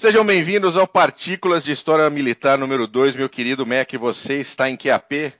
Sejam bem-vindos ao Partículas de História Militar número 2, meu querido Mac. Você está em que AP?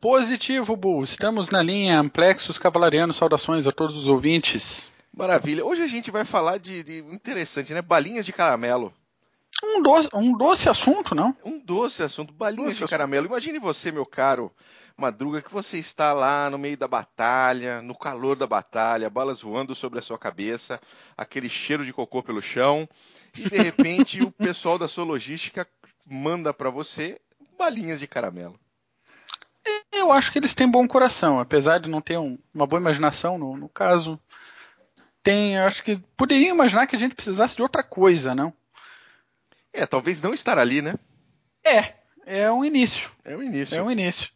Positivo, Bull. Estamos na linha Amplexos Cavalarianos. Saudações a todos os ouvintes. Maravilha. Hoje a gente vai falar de, de interessante, né? Balinhas de caramelo. Um doce, um doce assunto, não? Um doce assunto, balinhas doce de caramelo. Imagine você, meu caro Madruga, que você está lá no meio da batalha, no calor da batalha, balas voando sobre a sua cabeça, aquele cheiro de cocô pelo chão, e de repente o pessoal da sua logística manda para você balinhas de caramelo. Eu acho que eles têm bom coração, apesar de não ter um, uma boa imaginação no, no caso. Tem, eu acho que poderiam imaginar que a gente precisasse de outra coisa, não? É, talvez não estar ali, né? É, é um início. É um início. É um início.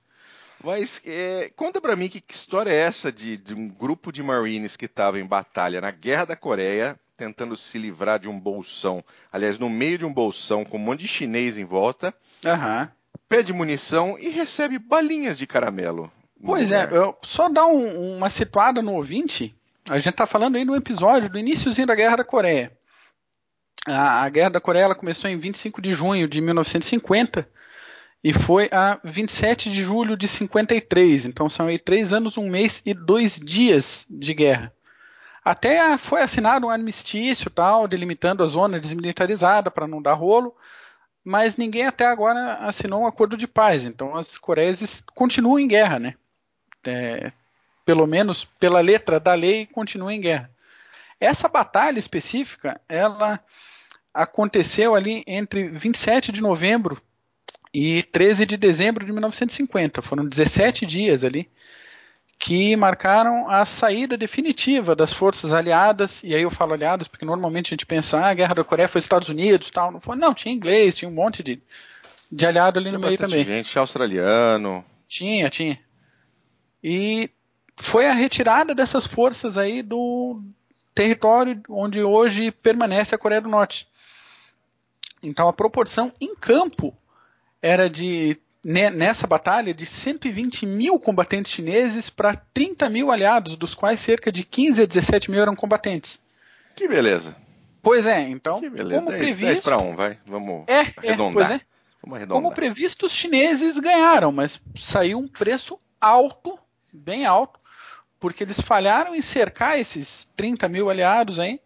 Mas é, conta para mim que, que, história é essa de, de um grupo de Marines que estava em batalha na Guerra da Coreia, tentando se livrar de um bolsão, aliás, no meio de um bolsão com um monte de chinês em volta, uhum. pede munição e recebe balinhas de caramelo. Pois é, eu, só dar um, uma situada no ouvinte, a gente está falando aí no episódio do iníciozinho da Guerra da Coreia. A, a Guerra da Coreia começou em 25 de junho de 1950 e foi a 27 de julho de 53. Então são aí três anos, um mês e dois dias de guerra. Até foi assinado um armistício tal, delimitando a zona desmilitarizada para não dar rolo, mas ninguém até agora assinou um acordo de paz. Então as Coreias continuam em guerra, né? É, pelo menos pela letra da lei, continuam em guerra. Essa batalha específica, ela aconteceu ali entre 27 de novembro e 13 de dezembro de 1950. Foram 17 dias ali que marcaram a saída definitiva das forças aliadas, e aí eu falo aliadas porque normalmente a gente pensa, ah, a guerra da Coreia foi Estados Unidos, tal, não foi, não, tinha inglês, tinha um monte de, de aliado ali tinha no meio também. gente australiano. Tinha, tinha. E foi a retirada dessas forças aí do território onde hoje permanece a Coreia do Norte. Então a proporção em campo era de nessa batalha de 120 mil combatentes chineses para 30 mil aliados, dos quais cerca de 15 a 17 mil eram combatentes. Que beleza. Pois é, então, que beleza. como 10, previsto... 10 para 1, vai, vamos é, arredondar. É, é. Vamos arredondar. Como previsto, os chineses ganharam, mas saiu um preço alto, bem alto, porque eles falharam em cercar esses 30 mil aliados aí,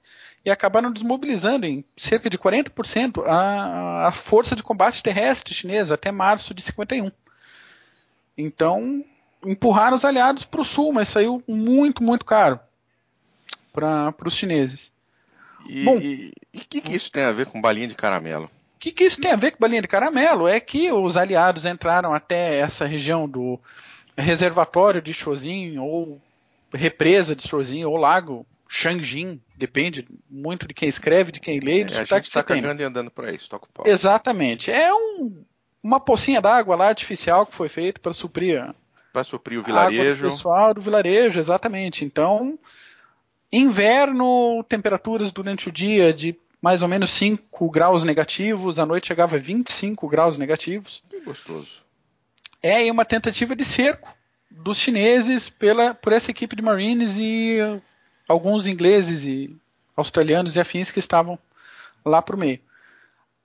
e acabaram desmobilizando em cerca de 40% a, a força de combate terrestre chinesa até março de 51. Então, empurraram os aliados para o sul, mas saiu muito, muito caro para os chineses. E o que, que isso tem a ver com balinha de caramelo? O que, que isso tem a ver com balinha de caramelo? É que os aliados entraram até essa região do reservatório de Chozin, ou represa de Chozin, ou lago Shangjin, depende muito de quem escreve, de quem lê. É, a gente está cagando e andando por aí, toca o pau. Exatamente. É um, uma pocinha d'água lá artificial que foi feito para suprir para suprir o vilarejo. O pessoal do vilarejo, exatamente. Então, inverno, temperaturas durante o dia de mais ou menos 5 graus negativos, à noite chegava a 25 graus negativos. Que gostoso. É, uma tentativa de cerco dos chineses pela, por essa equipe de Marines e alguns ingleses e australianos e afins que estavam lá pro meio.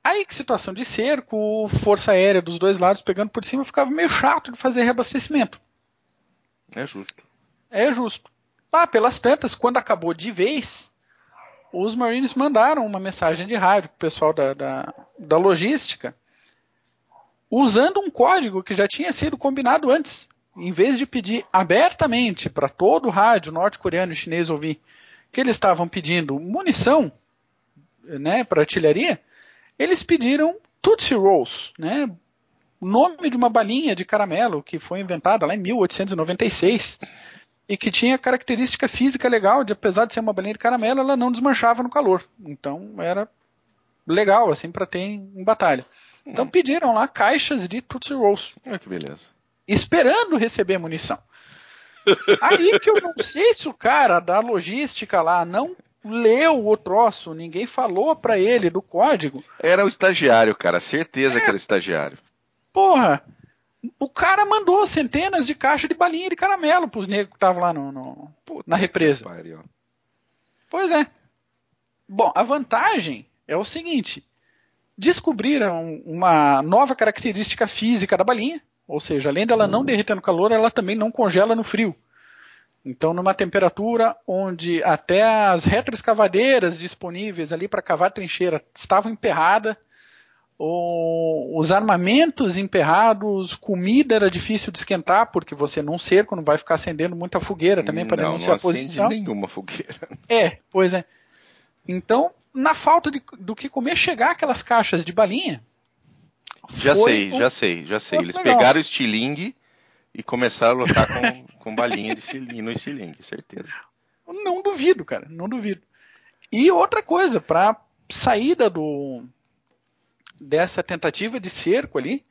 Aí que situação de cerco, força aérea dos dois lados pegando por cima, ficava meio chato de fazer reabastecimento. É justo. É justo. Lá pelas tantas, quando acabou de vez, os Marines mandaram uma mensagem de rádio pro pessoal da, da, da logística, usando um código que já tinha sido combinado antes em vez de pedir abertamente para todo o rádio norte-coreano e chinês ouvir que eles estavam pedindo munição né, para artilharia, eles pediram Tootsie Rolls, né, o nome de uma balinha de caramelo que foi inventada lá em 1896 e que tinha característica física legal, de apesar de ser uma balinha de caramelo, ela não desmanchava no calor. Então era legal assim para ter em, batalha. Então hum. pediram lá caixas de Tootsie Rolls. Ah, que beleza esperando receber munição. Aí que eu não sei se o cara da logística lá não leu o troço, ninguém falou para ele do código. Era o estagiário, cara, certeza é. que era o estagiário. Porra, o cara mandou centenas de caixas de balinha de caramelo pros negros que estavam lá no, no na represa. Pois é. Bom, a vantagem é o seguinte: descobriram uma nova característica física da balinha, ou seja, além dela não derreter no calor, ela também não congela no frio. Então, numa temperatura onde até as retroescavadeiras disponíveis ali para cavar trincheira estavam emperradas, os armamentos emperrados, comida era difícil de esquentar, porque você num cerco não vai ficar acendendo muita fogueira também para denunciar não a posição. nenhuma fogueira. É, pois é. Então, na falta de, do que comer, chegar aquelas caixas de balinha. Já sei, um... já sei, já sei. Eles legal. pegaram o estilingue e começaram a lutar com, com balinha de estilingue, no estilingue, certeza. Não duvido, cara, não duvido. E outra coisa, para saída do dessa tentativa de cerco ali,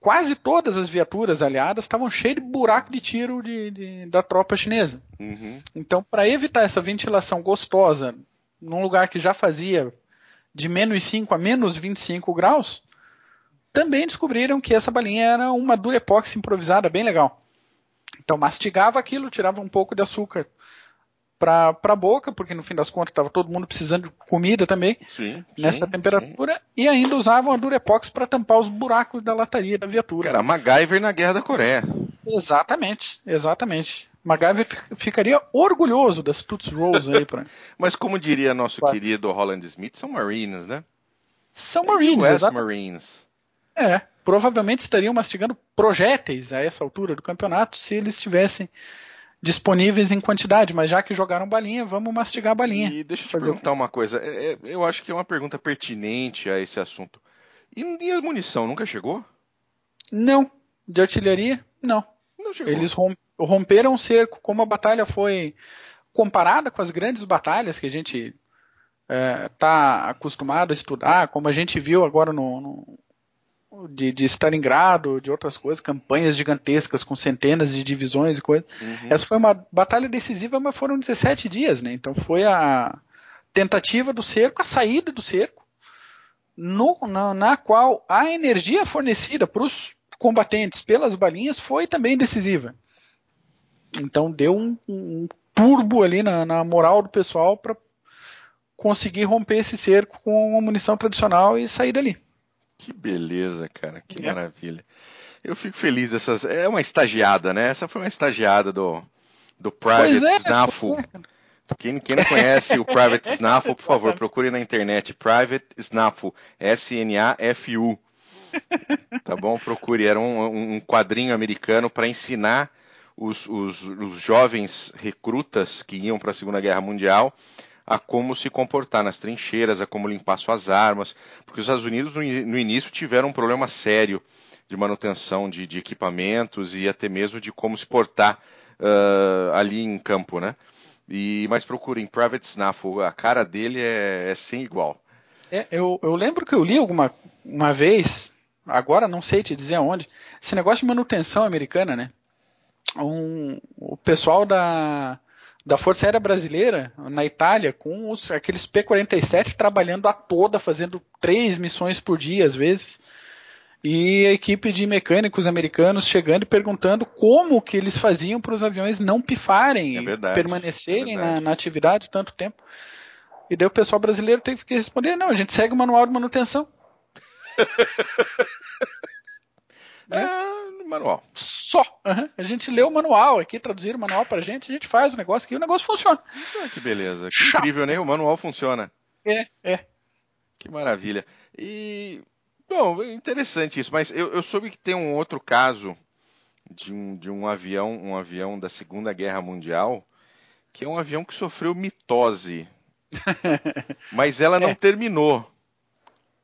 quase todas as viaturas aliadas estavam cheias de buraco de tiro de, de da tropa chinesa. Uhum. Então, para evitar essa ventilação gostosa num lugar que já fazia de menos 5 a menos 25 graus, também descobriram que essa balinha era uma durepox improvisada bem legal. Então mastigava aquilo, tirava um pouco de açúcar para a boca, porque no fim das contas estava todo mundo precisando de comida também, sim, nessa sim, temperatura, sim. e ainda usavam a Durepox para tampar os buracos da lataria da viatura. Era MacGyver na Guerra da Coreia. Exatamente, exatamente. MacGyver ficaria orgulhoso das Toots Rolls aí. Pra... Mas como diria nosso claro. querido Holland Smith, são Marines, né? São Marines, US exatamente. Marines. É, provavelmente estariam mastigando projéteis a essa altura do campeonato se eles estivessem disponíveis em quantidade, mas já que jogaram balinha, vamos mastigar a balinha. E deixa eu te Fazer perguntar uma coisa, é, é, eu acho que é uma pergunta pertinente a esse assunto. E, e a munição nunca chegou? Não. De artilharia, não. Não chegou. Eles romperam o cerco, como a batalha foi comparada com as grandes batalhas que a gente está é, acostumado a estudar, como a gente viu agora no, no de, de, Stalingrado, de outras coisas, campanhas gigantescas com centenas de divisões e coisas. Uhum. Essa foi uma batalha decisiva, mas foram 17 dias, né? Então foi a tentativa do cerco, a saída do cerco, no, na, na, qual a energia fornecida para os combatentes pelas balinhas foi também decisiva. Então deu um, um turbo ali na, na moral do pessoal para conseguir romper esse cerco com uma munição tradicional e sair dali. Que beleza, cara, que é. maravilha. Eu fico feliz dessas. É uma estagiada, né? Essa foi uma estagiada do, do Private é, Snaffle. É. Quem, quem, não conhece o Private Snaffle, por favor, procure na internet Private Snaffle, S-N-A-F-U. Tá bom? Procure. Era um, um quadrinho americano para ensinar os, os, os, jovens recrutas que iam para a Segunda Guerra Mundial a como se comportar nas trincheiras, a como limpar suas armas, porque os Estados Unidos no, início tiveram um problema sério de manutenção de, de, equipamentos e até mesmo de como se portar uh, ali em campo, né? E, mas procurem Private Snaffle, a cara dele é, é sem igual. É, eu, eu, lembro que eu li alguma uma vez, agora não sei te dizer aonde, esse negócio de manutenção americana, né? Um, o pessoal da da Força Aérea Brasileira na Itália com os, aqueles P-47 trabalhando a toda, fazendo três missões por dia às vezes. E a equipe de mecânicos americanos chegando e perguntando como que eles faziam para os aviões não pifarem é verdade, permanecerem é na, na, atividade tanto tempo. E daí o pessoal brasileiro teve que responder: não, a gente segue o manual de manutenção. é, manual. Só. Uhum. A gente lê o manual aqui, traduzir o manual pra gente, a gente faz o negócio aqui e o negócio funciona. Ah, que beleza. Que incrível, né? O manual funciona. É, é. Que maravilha. E. Bom, interessante isso, mas eu, eu soube que tem um outro caso de um, de um avião, um avião da Segunda Guerra Mundial, que é um avião que sofreu mitose. mas ela não é. terminou.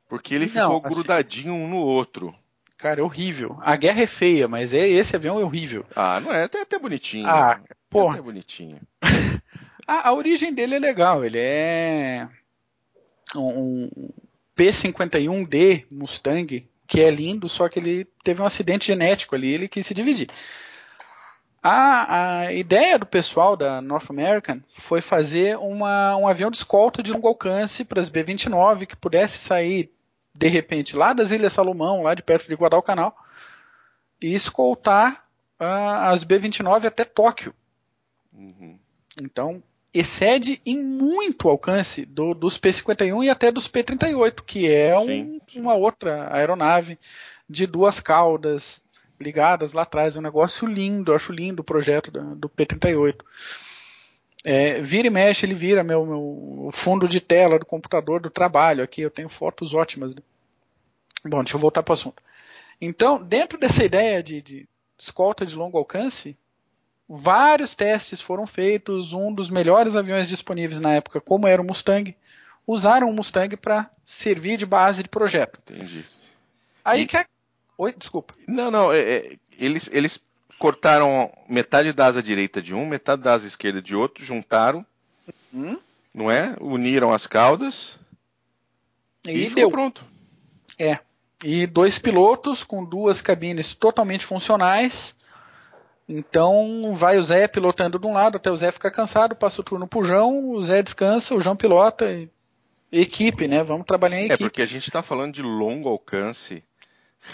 Porque ele não, ficou assim... grudadinho um no outro. Cara, é horrível. A guerra é feia, mas é, esse avião é horrível. Ah, não é? Até, até bonitinho. Ah, pô. Até bonitinho. a, a, origem dele é legal. Ele é um, um P-51D Mustang, que é lindo, só que ele teve um acidente genético ali, ele quis se dividir. A, a ideia do pessoal da North American foi fazer uma, um avião de escolta de longo alcance para as B-29 que pudesse sair de repente, lá das Ilhas Salomão, lá de perto de Guadalcanal, e escoltar uh, as B-29 até Tóquio. Uhum. Então, excede em muito alcance do, dos P-51 e até dos P-38, que é um, uma outra aeronave de duas caudas ligadas lá atrás. É um negócio lindo, acho lindo o projeto do, do P-38. É, vira e mexe, ele vira meu, meu fundo de tela do computador do trabalho. Aqui eu tenho fotos ótimas. Bom, deixa eu voltar para o assunto. Então, dentro dessa ideia de, de escolta de longo alcance, vários testes foram feitos. Um dos melhores aviões disponíveis na época, como era o Mustang, usaram o Mustang para servir de base de projeto. Entendi. Aí e... que. Oi, desculpa. Não, não, é, é, eles, eles cortaram metade da asa direita de um, metade da asa esquerda de outro, juntaram, uhum. não é? Uniram as caudas e, e ficou deu. pronto. É. E dois pilotos com duas cabines totalmente funcionais. Então vai o Zé pilotando de um lado até o Zé ficar cansado, passa o turno pro João, o Zé descansa, o João pilota e equipe, né? Vamos trabalhar em é, equipe. É porque a gente está falando de longo alcance,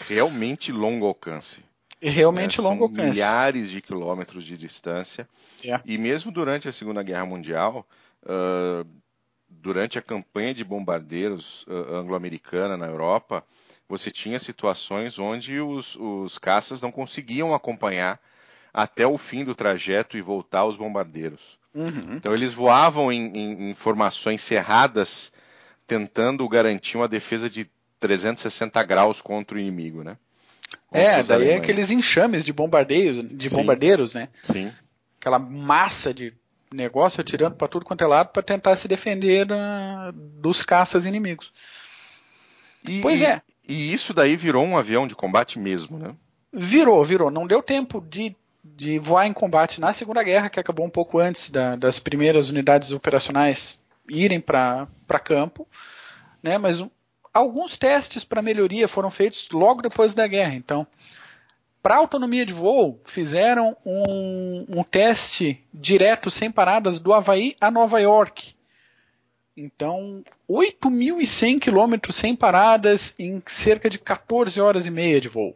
realmente longo alcance. Realmente é, longo alcance. Milhares de quilômetros de distância. É. E mesmo durante a Segunda Guerra Mundial, uh, durante a campanha de bombardeiros uh, anglo-americana na Europa, você tinha situações onde os, os caças não conseguiam acompanhar até o fim do trajeto e voltar aos bombardeiros. Uhum. Então eles voavam em, em, em, formações cerradas, tentando garantir uma defesa de 360 graus contra o inimigo, né? É, daí é aqueles enxames de bombardeios, de Sim. bombardeiros, né? Sim. Aquela massa de negócio atirando para tudo quanto é lado para tentar se defender uh, dos caças inimigos. E, pois é. E isso daí virou um avião de combate mesmo, né? Virou, virou. Não deu tempo de, de voar em combate na Segunda Guerra, que acabou um pouco antes da, das primeiras unidades operacionais irem para campo, né? Mas alguns testes para melhoria foram feitos logo depois da guerra. Então, para autonomia de voo, fizeram um, um teste direto sem paradas do Havaí a Nova York então, 8.100 quilômetros sem paradas em cerca de 14 horas e meia de voo.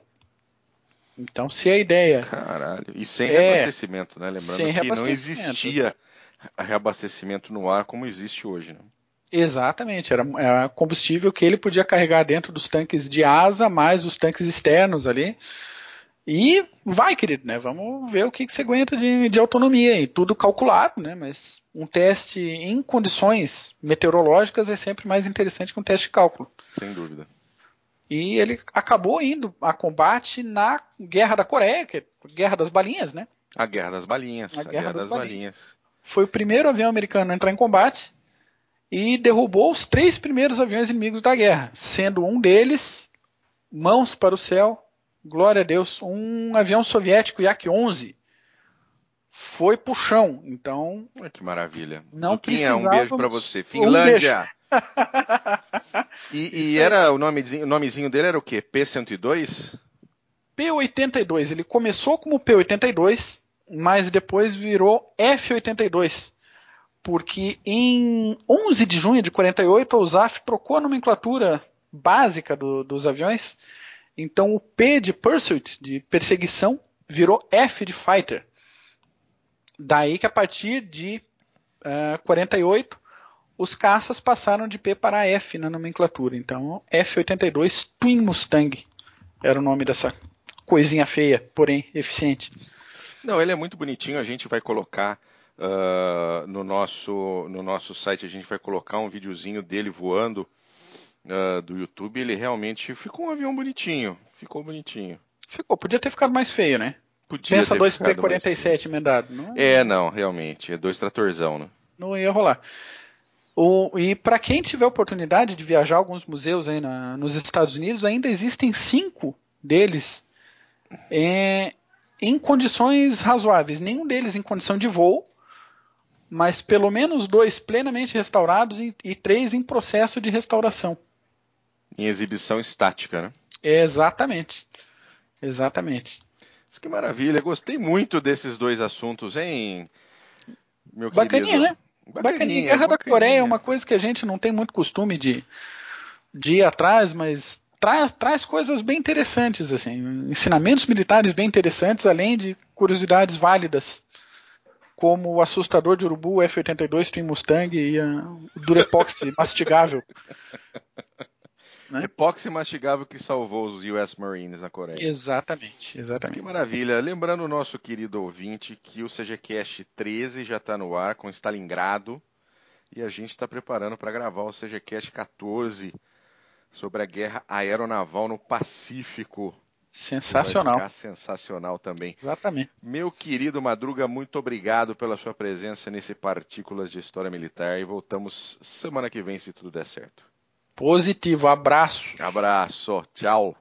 Então, se a ideia. Caralho. E sem é, reabastecimento, né? Lembrando que não existia reabastecimento no ar como existe hoje, né? Exatamente, era, era combustível que ele podia carregar dentro dos tanques de asa, mais os tanques externos ali. E vai, querido, né? Vamos ver o que, que você aguenta de, de autonomia e tudo calculado, né? Mas um teste em condições meteorológicas é sempre mais interessante que um teste de cálculo. Sem dúvida. E ele acabou indo a combate na Guerra da Coreia, que é a Guerra das Balinhas, né? A Guerra das Balinhas. A, a Guerra, Guerra, das, das balinhas. balinhas. Foi o primeiro avião americano a entrar em combate e derrubou os três primeiros aviões inimigos da guerra, sendo um deles mãos para o céu, glória a Deus, um avião soviético Yak-11 foi pro chão. Então, que maravilha. Não Zuquinha, um beijo para você. Finlândia. Um e, e era o nomezinho, o nomezinho dele era o quê? P102? P82. Ele começou como P82, mas depois virou F82. Porque em 11 de junho de 48 a USAF trocou a nomenclatura básica do, dos aviões então o P de Pursuit, de perseguição, virou F de Fighter. Daí que a partir de uh, 48 os caças passaram de P para F na nomenclatura. Então F-82 Twin Mustang era o nome dessa coisinha feia, porém eficiente. Não, ele é muito bonitinho. A gente vai colocar uh, no, nosso, no nosso site, a gente vai colocar um videozinho dele voando uh, do YouTube, ele realmente ficou um avião bonitinho. Ficou bonitinho. Ficou, podia ter ficado mais feio, né? Podia Pensa 2P47 emendado. Não... É, não, realmente. É dois tratorzão, né? Não ia rolar. O, e para quem tiver oportunidade de viajar a alguns museus aí na, nos Estados Unidos, ainda existem cinco deles é, em condições razoáveis. Nenhum deles em condição de voo, mas pelo menos dois plenamente restaurados e, e três em processo de restauração. Em exibição estática, né? Exatamente. Exatamente. Que maravilha. Gostei muito desses dois assuntos, hein, meu Bacaninha, querido? né? Bacaninha. Bacaninha. Guerra bacaninha. da Coreia é uma coisa que a gente não tem muito costume de, de ir atrás, mas traz, traz coisas bem interessantes, assim. Ensinamentos militares bem interessantes, além de curiosidades válidas. Como o assustador de urubu, F-82 Twin Mustang e o Durepox mastigável. Né? Epóxi mastigável que salvou os US Marines na Coreia. Exatamente, exatamente. Que maravilha. Lembrando o nosso querido ouvinte que o CGCast 13 já está no ar com Stalingrado e a gente está preparando para gravar o CGCast 14 sobre a guerra aeronaval no Pacífico. Sensacional. Vai sensacional também. Exatamente. Meu querido Madruga, muito obrigado pela sua presença nesse Partículas de História Militar e voltamos semana que vem se tudo der certo. Positivo, abraço. Abraço, tchau.